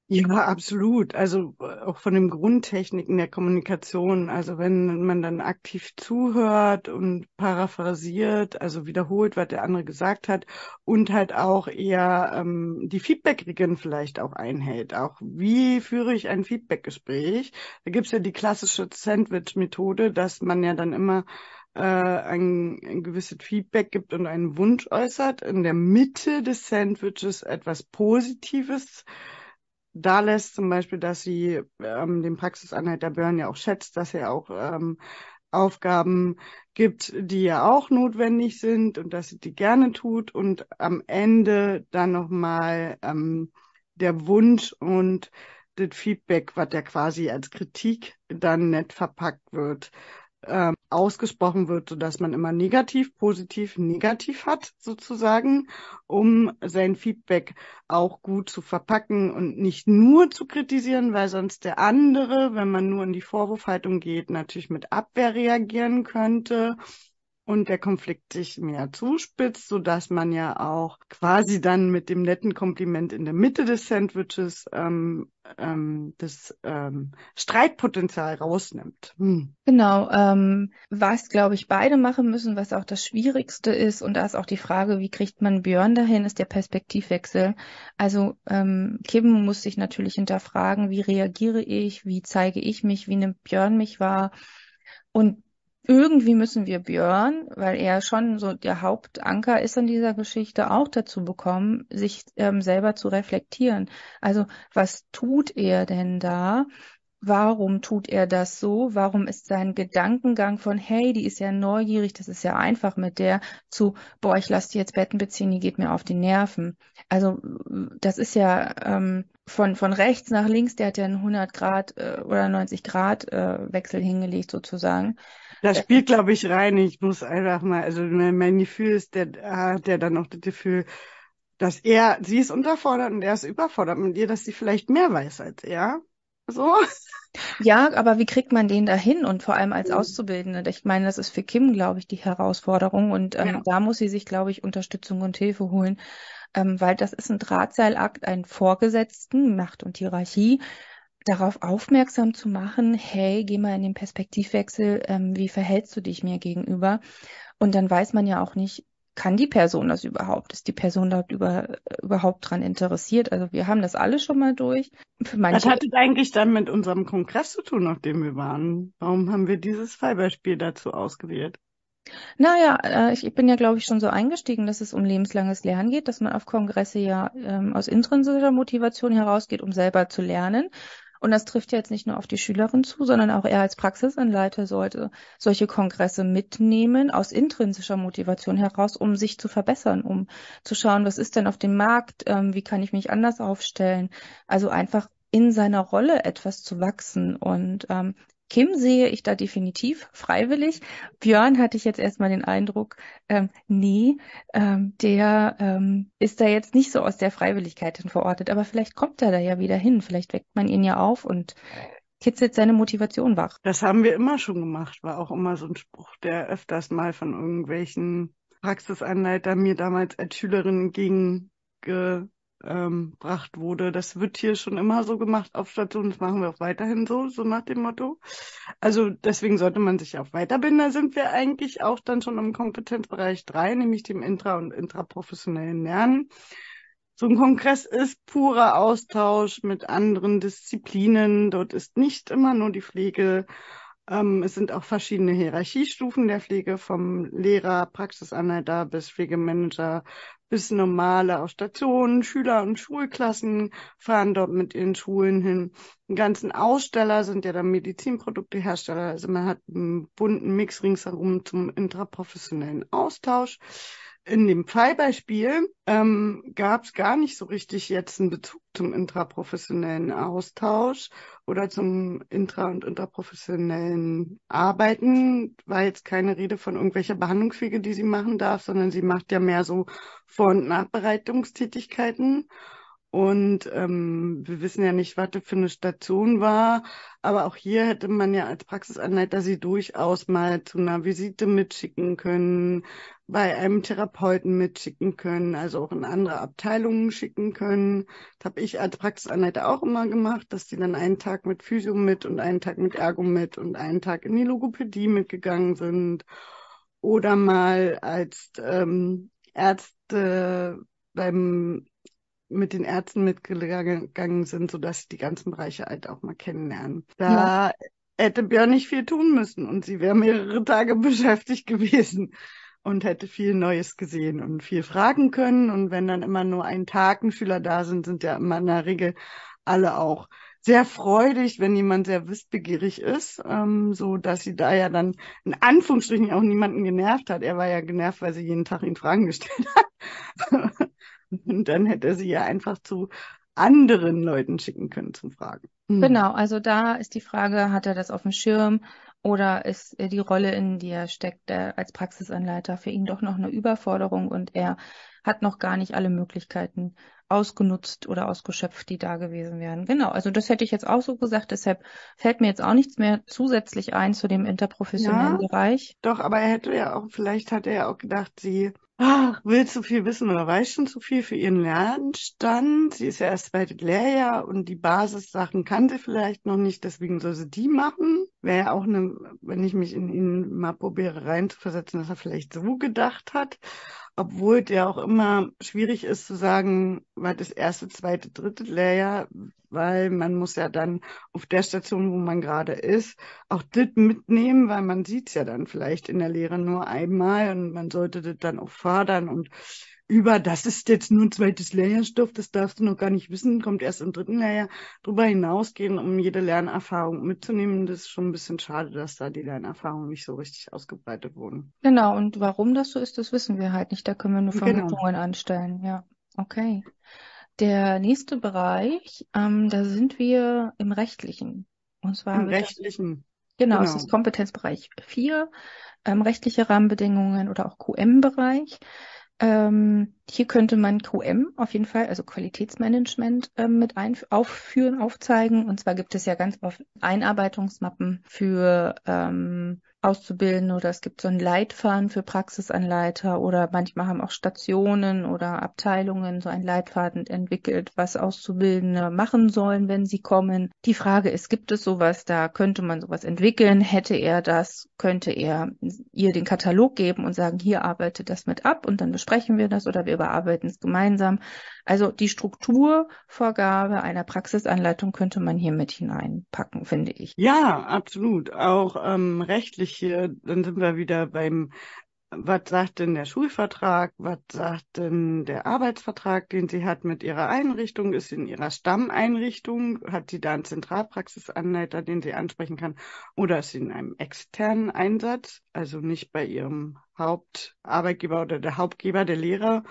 Ja, absolut. Also äh, auch von den Grundtechniken der Kommunikation. Also wenn man dann aktiv zuhört und paraphrasiert, also wiederholt, was der andere gesagt hat und halt auch eher ähm, die Feedback-Regeln vielleicht auch einhält. Auch wie führe ich ein Feedback-Gespräch? Da gibt's ja die klassische Sandwich-Methode, dass man ja dann immer äh, ein, ein gewisses Feedback gibt und einen Wunsch äußert. In der Mitte des Sandwiches etwas Positives da lässt zum Beispiel, dass sie ähm, den Praxisanleiter Börn ja auch schätzt, dass er auch ähm, Aufgaben gibt, die ja auch notwendig sind und dass sie die gerne tut. Und am Ende dann nochmal ähm, der Wunsch und das Feedback, was ja quasi als Kritik dann nett verpackt wird. Ähm, ausgesprochen wird, so dass man immer negativ, positiv, negativ hat, sozusagen, um sein Feedback auch gut zu verpacken und nicht nur zu kritisieren, weil sonst der andere, wenn man nur in die Vorwurfhaltung geht, natürlich mit Abwehr reagieren könnte und der Konflikt sich mehr zuspitzt, so dass man ja auch quasi dann mit dem netten Kompliment in der Mitte des Sandwiches ähm, ähm, das ähm, Streitpotenzial rausnimmt. Hm. Genau, ähm, was glaube ich beide machen müssen, was auch das Schwierigste ist und da ist auch die Frage, wie kriegt man Björn dahin, ist der Perspektivwechsel. Also ähm, Kim muss sich natürlich hinterfragen, wie reagiere ich, wie zeige ich mich, wie nimmt Björn mich wahr und irgendwie müssen wir Björn, weil er schon so der Hauptanker ist in dieser Geschichte, auch dazu bekommen, sich ähm, selber zu reflektieren. Also was tut er denn da? Warum tut er das so? Warum ist sein Gedankengang von, hey, die ist ja neugierig, das ist ja einfach mit der, zu, boah, ich lasse die jetzt Betten beziehen, die geht mir auf die Nerven. Also das ist ja ähm, von, von rechts nach links, der hat ja einen 100 Grad äh, oder 90 Grad äh, Wechsel hingelegt sozusagen. Das spielt, glaube ich, rein. Ich muss einfach mal, also mein, mein Gefühl ist, der hat ja dann auch das Gefühl, dass er, sie ist unterfordert und er ist überfordert mit ihr, dass sie vielleicht mehr weiß als er. So. Ja, aber wie kriegt man den dahin und vor allem als Auszubildende? Ich meine, das ist für Kim, glaube ich, die Herausforderung und ähm, ja. da muss sie sich, glaube ich, Unterstützung und Hilfe holen, ähm, weil das ist ein Drahtseilakt, ein Vorgesetzten, Macht und Hierarchie, darauf aufmerksam zu machen, hey, geh mal in den Perspektivwechsel, ähm, wie verhältst du dich mir gegenüber? Und dann weiß man ja auch nicht, kann die Person das überhaupt? Ist die Person dort über, überhaupt dran interessiert? Also wir haben das alle schon mal durch. Was hat es eigentlich dann mit unserem Kongress zu tun, auf dem wir waren? Warum haben wir dieses Fallbeispiel dazu ausgewählt? Naja, äh, ich bin ja, glaube ich, schon so eingestiegen, dass es um lebenslanges Lernen geht, dass man auf Kongresse ja ähm, aus intrinsischer Motivation herausgeht, um selber zu lernen. Und das trifft jetzt nicht nur auf die Schülerin zu, sondern auch er als Praxisanleiter sollte solche Kongresse mitnehmen aus intrinsischer Motivation heraus, um sich zu verbessern, um zu schauen, was ist denn auf dem Markt, ähm, wie kann ich mich anders aufstellen. Also einfach in seiner Rolle etwas zu wachsen. Und ähm, Kim sehe ich da definitiv freiwillig. Björn hatte ich jetzt erstmal den Eindruck, ähm, nee, ähm, der ähm, ist da jetzt nicht so aus der Freiwilligkeit hin verortet. Aber vielleicht kommt er da ja wieder hin. Vielleicht weckt man ihn ja auf und kitzelt seine Motivation wach. Das haben wir immer schon gemacht. War auch immer so ein Spruch, der öfters mal von irgendwelchen Praxisanleitern mir damals als Schülerin ähm, gebracht wurde. Das wird hier schon immer so gemacht auf Station, das machen wir auch weiterhin so, so nach dem Motto. Also deswegen sollte man sich auch weiterbilden. Da sind wir eigentlich auch dann schon im Kompetenzbereich drei, nämlich dem intra- und intraprofessionellen Lernen. So ein Kongress ist purer Austausch mit anderen Disziplinen. Dort ist nicht immer nur die Pflege ähm, es sind auch verschiedene Hierarchiestufen der Pflege, vom Lehrer, Praxisanleiter bis Pflegemanager bis normale auf Stationen. Schüler und Schulklassen fahren dort mit ihren Schulen hin. Die ganzen Aussteller sind ja dann Medizinproduktehersteller. Also man hat einen bunten Mix ringsherum zum intraprofessionellen Austausch in dem Fallbeispiel ähm, gab es gar nicht so richtig jetzt einen Bezug zum intraprofessionellen Austausch oder zum intra- und interprofessionellen Arbeiten. War jetzt keine Rede von irgendwelcher Behandlungswege, die sie machen darf, sondern sie macht ja mehr so Vor- und Nachbereitungstätigkeiten. Und ähm, wir wissen ja nicht, was das für eine Station war. Aber auch hier hätte man ja als Praxisanleiter sie durchaus mal zu einer Visite mitschicken können, bei einem Therapeuten mitschicken können, also auch in andere Abteilungen schicken können. Das habe ich als Praxisanleiter auch immer gemacht, dass die dann einen Tag mit Physio mit und einen Tag mit Ergo mit und einen Tag in die Logopädie mitgegangen sind. Oder mal als ähm, Ärzte beim mit den Ärzten mitgegangen sind, sodass sie die ganzen Bereiche halt auch mal kennenlernen. Da ja. hätte Björn nicht viel tun müssen und sie wäre mehrere Tage beschäftigt gewesen und hätte viel Neues gesehen und viel fragen können. Und wenn dann immer nur ein Tag ein Schüler da sind, sind ja immer in der Regel alle auch sehr freudig, wenn jemand sehr wissbegierig ist, ähm, so dass sie da ja dann in Anführungsstrichen auch niemanden genervt hat. Er war ja genervt, weil sie jeden Tag ihn Fragen gestellt hat. Und dann hätte sie ja einfach zu anderen Leuten schicken können zum Fragen. Mhm. Genau, also da ist die Frage, hat er das auf dem Schirm oder ist die Rolle, in die er steckt, als Praxisanleiter für ihn doch noch eine Überforderung und er hat noch gar nicht alle Möglichkeiten ausgenutzt oder ausgeschöpft, die da gewesen wären. Genau, also das hätte ich jetzt auch so gesagt, deshalb fällt mir jetzt auch nichts mehr zusätzlich ein zu dem interprofessionellen ja, Bereich. Doch, aber er hätte ja auch, vielleicht hat er ja auch gedacht, sie ach, will zu viel wissen oder weiß schon zu viel für ihren Lernstand. Sie ist ja erst zweites Lehrjahr und die Basissachen kann sie vielleicht noch nicht, deswegen soll sie die machen. Wäre ja auch eine, wenn ich mich in ihn mal probiere reinzuversetzen, dass er vielleicht so gedacht hat obwohl der auch immer schwierig ist zu sagen, was das erste, zweite, dritte Lehrjahr, weil man muss ja dann auf der Station, wo man gerade ist, auch das mitnehmen, weil man sieht es ja dann vielleicht in der Lehre nur einmal und man sollte das dann auch fördern und über, das ist jetzt nur ein zweites Lehrjahrstoff, das darfst du noch gar nicht wissen, kommt erst im dritten Lehrjahr, drüber hinausgehen, um jede Lernerfahrung mitzunehmen. Das ist schon ein bisschen schade, dass da die Lernerfahrungen nicht so richtig ausgebreitet wurden. Genau, und warum das so ist, das wissen wir halt nicht. Da können wir nur genau. Vermutungen genau. anstellen. Ja, okay. Der nächste Bereich, ähm, da sind wir im Rechtlichen. Und zwar Im Rechtlichen. Genau, genau, es ist Kompetenzbereich 4, ähm, rechtliche Rahmenbedingungen oder auch QM-Bereich. Ähm, hier könnte man QM auf jeden Fall, also Qualitätsmanagement ähm, mit ein aufführen, aufzeigen. Und zwar gibt es ja ganz oft Einarbeitungsmappen für ähm, auszubilden oder es gibt so ein Leitfaden für Praxisanleiter oder manchmal haben auch Stationen oder Abteilungen so ein Leitfaden entwickelt, was Auszubildende machen sollen, wenn sie kommen. Die Frage ist, gibt es sowas da? Könnte man sowas entwickeln? Hätte er das? Könnte er ihr den Katalog geben und sagen, hier arbeitet das mit ab und dann besprechen wir das oder wir überarbeiten es gemeinsam? Also die Strukturvorgabe einer Praxisanleitung könnte man hier mit hineinpacken, finde ich. Ja, absolut. Auch ähm, rechtlich hier, dann sind wir wieder beim was sagt denn der Schulvertrag, was sagt denn der Arbeitsvertrag, den sie hat mit ihrer Einrichtung, ist in ihrer Stammeinrichtung, hat sie da einen Zentralpraxisanleiter, den sie ansprechen kann, oder ist sie in einem externen Einsatz, also nicht bei ihrem Hauptarbeitgeber oder der Hauptgeber, der Lehrer,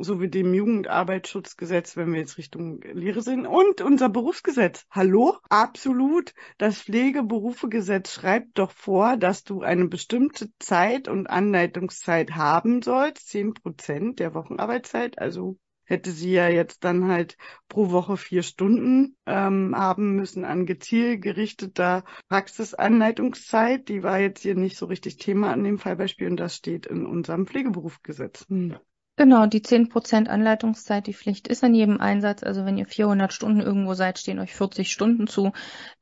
so wie dem Jugendarbeitsschutzgesetz, wenn wir jetzt Richtung Lehre sind, und unser Berufsgesetz. Hallo? Absolut. Das Pflegeberufegesetz schreibt doch vor, dass du eine bestimmte Zeit und Anleitungszeit haben sollst, zehn Prozent der Wochenarbeitszeit, also hätte sie ja jetzt dann halt pro Woche vier Stunden ähm, haben müssen an gezielt gerichteter Praxisanleitungszeit. Die war jetzt hier nicht so richtig Thema an dem Fallbeispiel und das steht in unserem Pflegeberufgesetz. Hm. Genau, die 10% Anleitungszeit, die Pflicht ist an jedem Einsatz. Also wenn ihr 400 Stunden irgendwo seid, stehen euch 40 Stunden zu.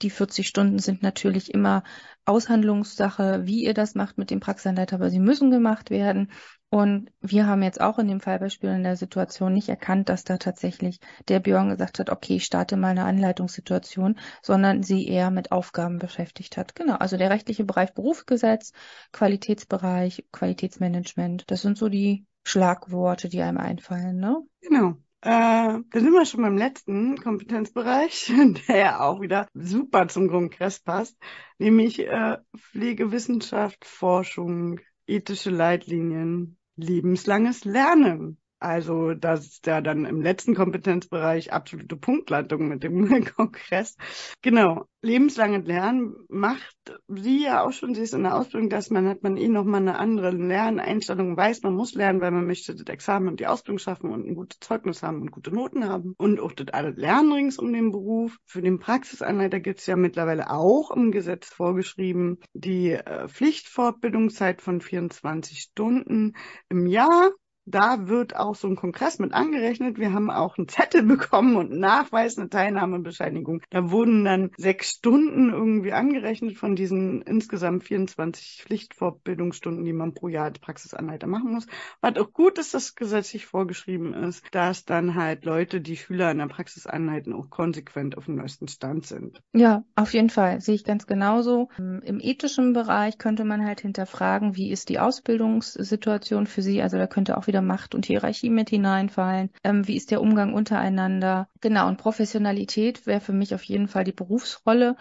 Die 40 Stunden sind natürlich immer Aushandlungssache, wie ihr das macht mit dem Praxisanleiter, aber sie müssen gemacht werden. Und wir haben jetzt auch in dem Fallbeispiel in der Situation nicht erkannt, dass da tatsächlich der Björn gesagt hat, okay, ich starte mal eine Anleitungssituation, sondern sie eher mit Aufgaben beschäftigt hat. Genau, also der rechtliche Bereich Berufsgesetz, Qualitätsbereich, Qualitätsmanagement, das sind so die Schlagworte, die einem einfallen, ne? Genau. Äh, da sind wir schon beim letzten Kompetenzbereich, der ja auch wieder super zum Kongress passt, nämlich äh, Pflegewissenschaft, Forschung, ethische Leitlinien, lebenslanges Lernen. Also das ist ja dann im letzten Kompetenzbereich absolute Punktlandung mit dem Kongress. Genau, lebenslange Lernen macht sie ja auch schon, sie ist in der Ausbildung, dass man hat man eh nochmal eine andere Lerneinstellung, weiß, man muss lernen, weil man möchte das Examen und die Ausbildung schaffen und ein gutes Zeugnis haben und gute Noten haben und auch das alle Lernen rings um den Beruf. Für den Praxisanleiter gibt es ja mittlerweile auch im Gesetz vorgeschrieben, die äh, Pflichtfortbildungszeit von 24 Stunden im Jahr da wird auch so ein Kongress mit angerechnet. Wir haben auch einen Zettel bekommen und einen Nachweis, eine Teilnahmebescheinigung. Da wurden dann sechs Stunden irgendwie angerechnet von diesen insgesamt 24 Pflichtfortbildungsstunden, die man pro Jahr als Praxisanleiter machen muss. Was auch gut ist, dass gesetzlich vorgeschrieben ist, dass dann halt Leute, die Schüler in der Praxis anleiten, auch konsequent auf dem neuesten Stand sind. Ja, auf jeden Fall. Sehe ich ganz genauso. Im ethischen Bereich könnte man halt hinterfragen, wie ist die Ausbildungssituation für Sie? Also da könnte auch wieder wieder Macht und Hierarchie mit hineinfallen. Ähm, wie ist der Umgang untereinander? Genau, und Professionalität wäre für mich auf jeden Fall die Berufsrolle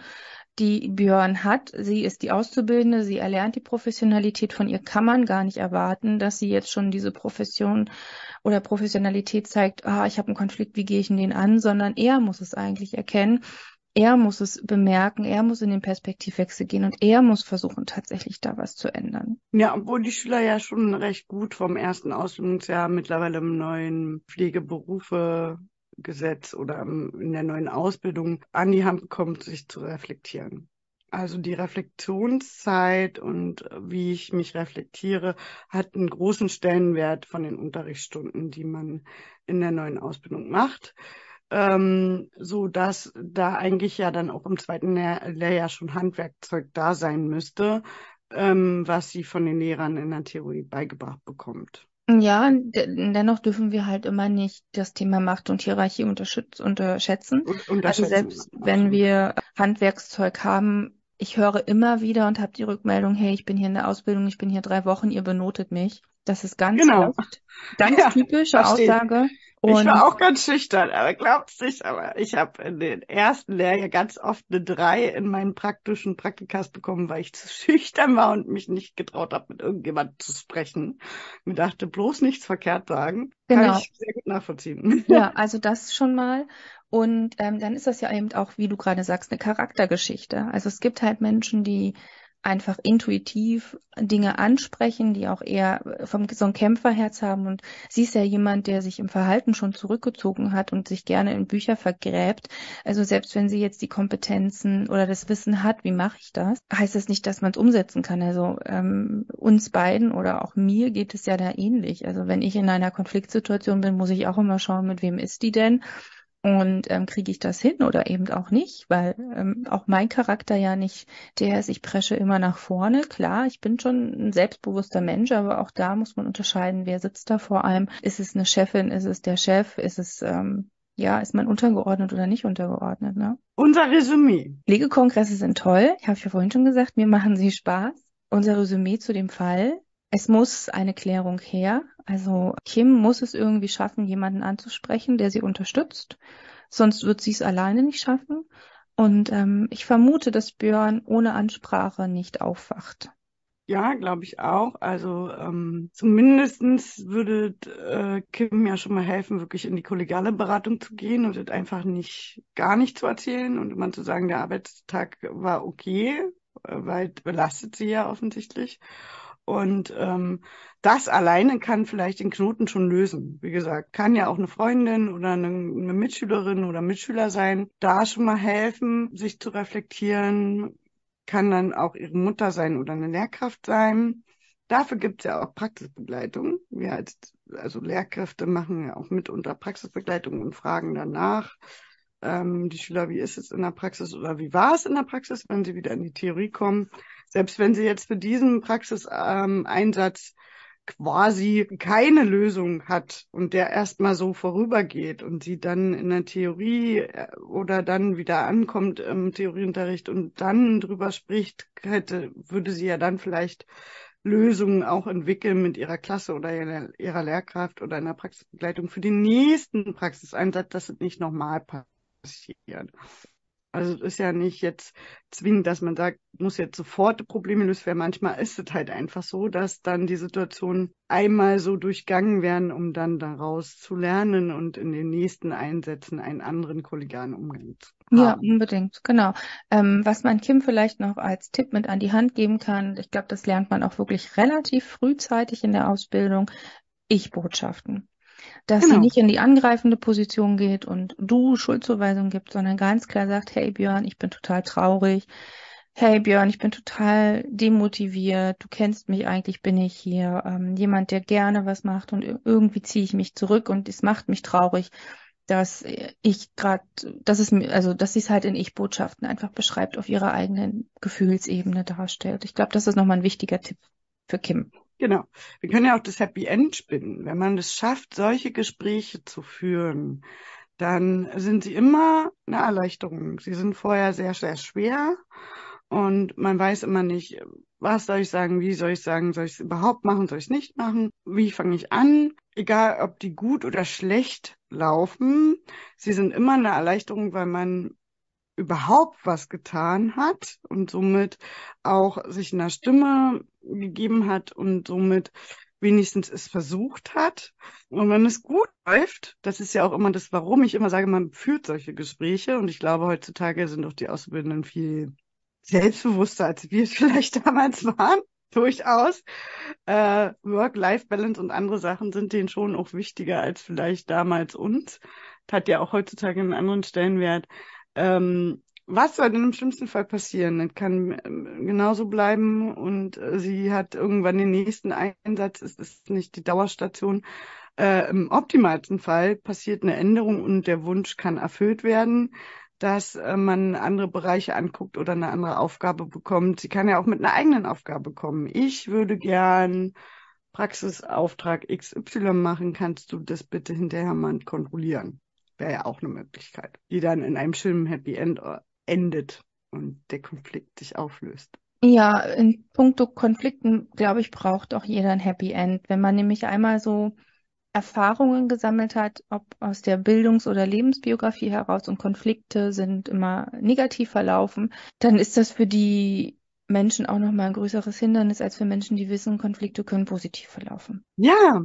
die Björn hat. Sie ist die Auszubildende, sie erlernt die Professionalität. Von ihr kann man gar nicht erwarten, dass sie jetzt schon diese Profession oder Professionalität zeigt, ah, ich habe einen Konflikt, wie gehe ich in den an, sondern er muss es eigentlich erkennen er muss es bemerken, er muss in den Perspektivwechsel gehen und er muss versuchen, tatsächlich da was zu ändern. Ja, obwohl die Schüler ja schon recht gut vom ersten Ausbildungsjahr mittlerweile im neuen Pflegeberufegesetz oder in der neuen Ausbildung an die Hand bekommt, sich zu reflektieren. Also die Reflexionszeit und wie ich mich reflektiere, hat einen großen Stellenwert von den Unterrichtsstunden, die man in der neuen Ausbildung macht ähm, so dass da eigentlich ja dann auch im zweiten Lehr Lehrjahr schon Handwerkzeug da sein müsste, ähm, was sie von den Lehrern in der Theorie beigebracht bekommt. Ja, dennoch dürfen wir halt immer nicht das Thema Macht und Hierarchie unterschätzen. Und, unterschätzen also selbst absolut. wenn wir Handwerkszeug haben, ich höre immer wieder und habe die Rückmeldung, hey, ich bin hier in der Ausbildung, ich bin hier drei Wochen, ihr benotet mich. Das ist ganz genau. oft, ganz ja, typische Aussage. Und ich war auch ganz schüchtern, aber glaubst nicht, aber ich habe in den ersten Lehrjahr ganz oft eine drei in meinen praktischen Praktikas bekommen, weil ich zu schüchtern war und mich nicht getraut habe, mit irgendjemand zu sprechen. Mir dachte, bloß nichts verkehrt sagen. Genau. Kann ich sehr gut nachvollziehen. Ja, also das schon mal. Und ähm, dann ist das ja eben auch, wie du gerade sagst, eine Charaktergeschichte. Also es gibt halt Menschen, die einfach intuitiv Dinge ansprechen, die auch eher vom so ein Kämpferherz haben. Und sie ist ja jemand, der sich im Verhalten schon zurückgezogen hat und sich gerne in Bücher vergräbt. Also selbst wenn sie jetzt die Kompetenzen oder das Wissen hat, wie mache ich das, heißt das nicht, dass man es umsetzen kann. Also ähm, uns beiden oder auch mir geht es ja da ähnlich. Also wenn ich in einer Konfliktsituation bin, muss ich auch immer schauen, mit wem ist die denn und ähm, kriege ich das hin oder eben auch nicht, weil ähm, auch mein Charakter ja nicht der ist, ich presche immer nach vorne. Klar, ich bin schon ein selbstbewusster Mensch, aber auch da muss man unterscheiden, wer sitzt da vor allem. Ist es eine Chefin, ist es der Chef, ist es ähm, ja, ist man untergeordnet oder nicht untergeordnet, ne? Unser Resümee. Legekongresse sind toll. Ich habe ja vorhin schon gesagt, mir machen sie Spaß. Unser Resümee zu dem Fall es muss eine Klärung her. Also Kim muss es irgendwie schaffen, jemanden anzusprechen, der sie unterstützt. Sonst wird sie es alleine nicht schaffen. Und ähm, ich vermute, dass Björn ohne Ansprache nicht aufwacht. Ja, glaube ich auch. Also ähm, zumindestens würde äh, Kim ja schon mal helfen, wirklich in die kollegiale Beratung zu gehen und einfach nicht gar nicht zu erzählen und immer zu sagen, der Arbeitstag war okay, äh, weil belastet sie ja offensichtlich. Und ähm, das alleine kann vielleicht den Knoten schon lösen. Wie gesagt, kann ja auch eine Freundin oder eine, eine Mitschülerin oder Mitschüler sein, da schon mal helfen, sich zu reflektieren, kann dann auch ihre Mutter sein oder eine Lehrkraft sein. Dafür gibt es ja auch Praxisbegleitung. Wir als also Lehrkräfte machen ja auch mitunter Praxisbegleitung und fragen danach ähm, die Schüler, wie ist es in der Praxis oder wie war es in der Praxis, wenn sie wieder in die Theorie kommen. Selbst wenn sie jetzt für diesen Praxiseinsatz ähm, quasi keine Lösung hat und der erstmal so vorübergeht und sie dann in der Theorie äh, oder dann wieder ankommt im Theorieunterricht und dann drüber spricht, hätte, würde sie ja dann vielleicht Lösungen auch entwickeln mit ihrer Klasse oder ihrer Lehrkraft oder in der Praxisbegleitung für den nächsten Praxiseinsatz, dass es nicht nochmal passiert. Also es ist ja nicht jetzt zwingend, dass man sagt, muss jetzt sofort Probleme lösen werden. Manchmal ist es halt einfach so, dass dann die Situation einmal so durchgangen werden, um dann daraus zu lernen und in den nächsten Einsätzen einen anderen kollegialen Umgang zu haben. Ja, unbedingt, genau. Ähm, was man Kim vielleicht noch als Tipp mit an die Hand geben kann, ich glaube, das lernt man auch wirklich relativ frühzeitig in der Ausbildung, Ich-Botschaften dass genau. sie nicht in die angreifende Position geht und du Schuldzuweisung gibt, sondern ganz klar sagt, hey Björn, ich bin total traurig. Hey Björn, ich bin total demotiviert. Du kennst mich eigentlich, bin ich hier ähm, jemand, der gerne was macht und irgendwie ziehe ich mich zurück und es macht mich traurig, dass ich gerade, dass es mir, also dass sie es halt in Ich-Botschaften einfach beschreibt, auf ihrer eigenen Gefühlsebene darstellt. Ich glaube, das ist nochmal ein wichtiger Tipp für Kim. Genau. Wir können ja auch das Happy End spinnen. Wenn man es schafft, solche Gespräche zu führen, dann sind sie immer eine Erleichterung. Sie sind vorher sehr, sehr schwer und man weiß immer nicht, was soll ich sagen, wie soll ich sagen, soll ich es überhaupt machen, soll ich es nicht machen, wie fange ich an, egal ob die gut oder schlecht laufen, sie sind immer eine Erleichterung, weil man überhaupt was getan hat und somit auch sich in der Stimme gegeben hat und somit wenigstens es versucht hat. Und wenn es gut läuft, das ist ja auch immer das, warum ich immer sage, man führt solche Gespräche. Und ich glaube, heutzutage sind auch die Auszubildenden viel selbstbewusster, als wir es vielleicht damals waren. Durchaus. Äh, Work-Life-Balance und andere Sachen sind denen schon auch wichtiger als vielleicht damals uns. Hat ja auch heutzutage einen anderen Stellenwert. Ähm, was soll denn im schlimmsten Fall passieren? Das kann ähm, genauso bleiben und äh, sie hat irgendwann den nächsten Einsatz, es ist nicht die Dauerstation. Äh, Im optimalsten Fall passiert eine Änderung und der Wunsch kann erfüllt werden, dass äh, man andere Bereiche anguckt oder eine andere Aufgabe bekommt. Sie kann ja auch mit einer eigenen Aufgabe kommen. Ich würde gern Praxisauftrag XY machen, kannst du das bitte hinterher mal kontrollieren? wäre ja auch eine Möglichkeit, die dann in einem schönen Happy End äh, endet und der Konflikt sich auflöst. Ja, in puncto Konflikten, glaube ich, braucht auch jeder ein Happy End. Wenn man nämlich einmal so Erfahrungen gesammelt hat, ob aus der Bildungs- oder Lebensbiografie heraus und Konflikte sind immer negativ verlaufen, dann ist das für die Menschen auch nochmal ein größeres Hindernis als für Menschen, die wissen, Konflikte können positiv verlaufen. Ja,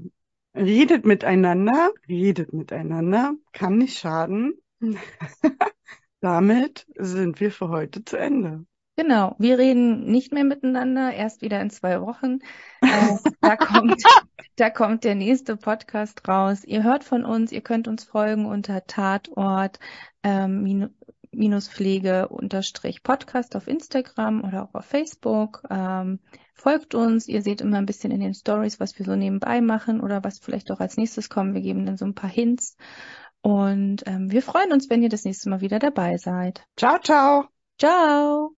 Redet miteinander, redet miteinander, kann nicht schaden. Damit sind wir für heute zu Ende. Genau, wir reden nicht mehr miteinander, erst wieder in zwei Wochen. Äh, da, kommt, da kommt der nächste Podcast raus. Ihr hört von uns, ihr könnt uns folgen unter Tatort ähm, Pflege unterstrich Podcast auf Instagram oder auch auf Facebook. Ähm, folgt uns, ihr seht immer ein bisschen in den Stories, was wir so nebenbei machen oder was vielleicht auch als nächstes kommen. Wir geben dann so ein paar Hints. Und ähm, wir freuen uns, wenn ihr das nächste Mal wieder dabei seid. Ciao, ciao. Ciao.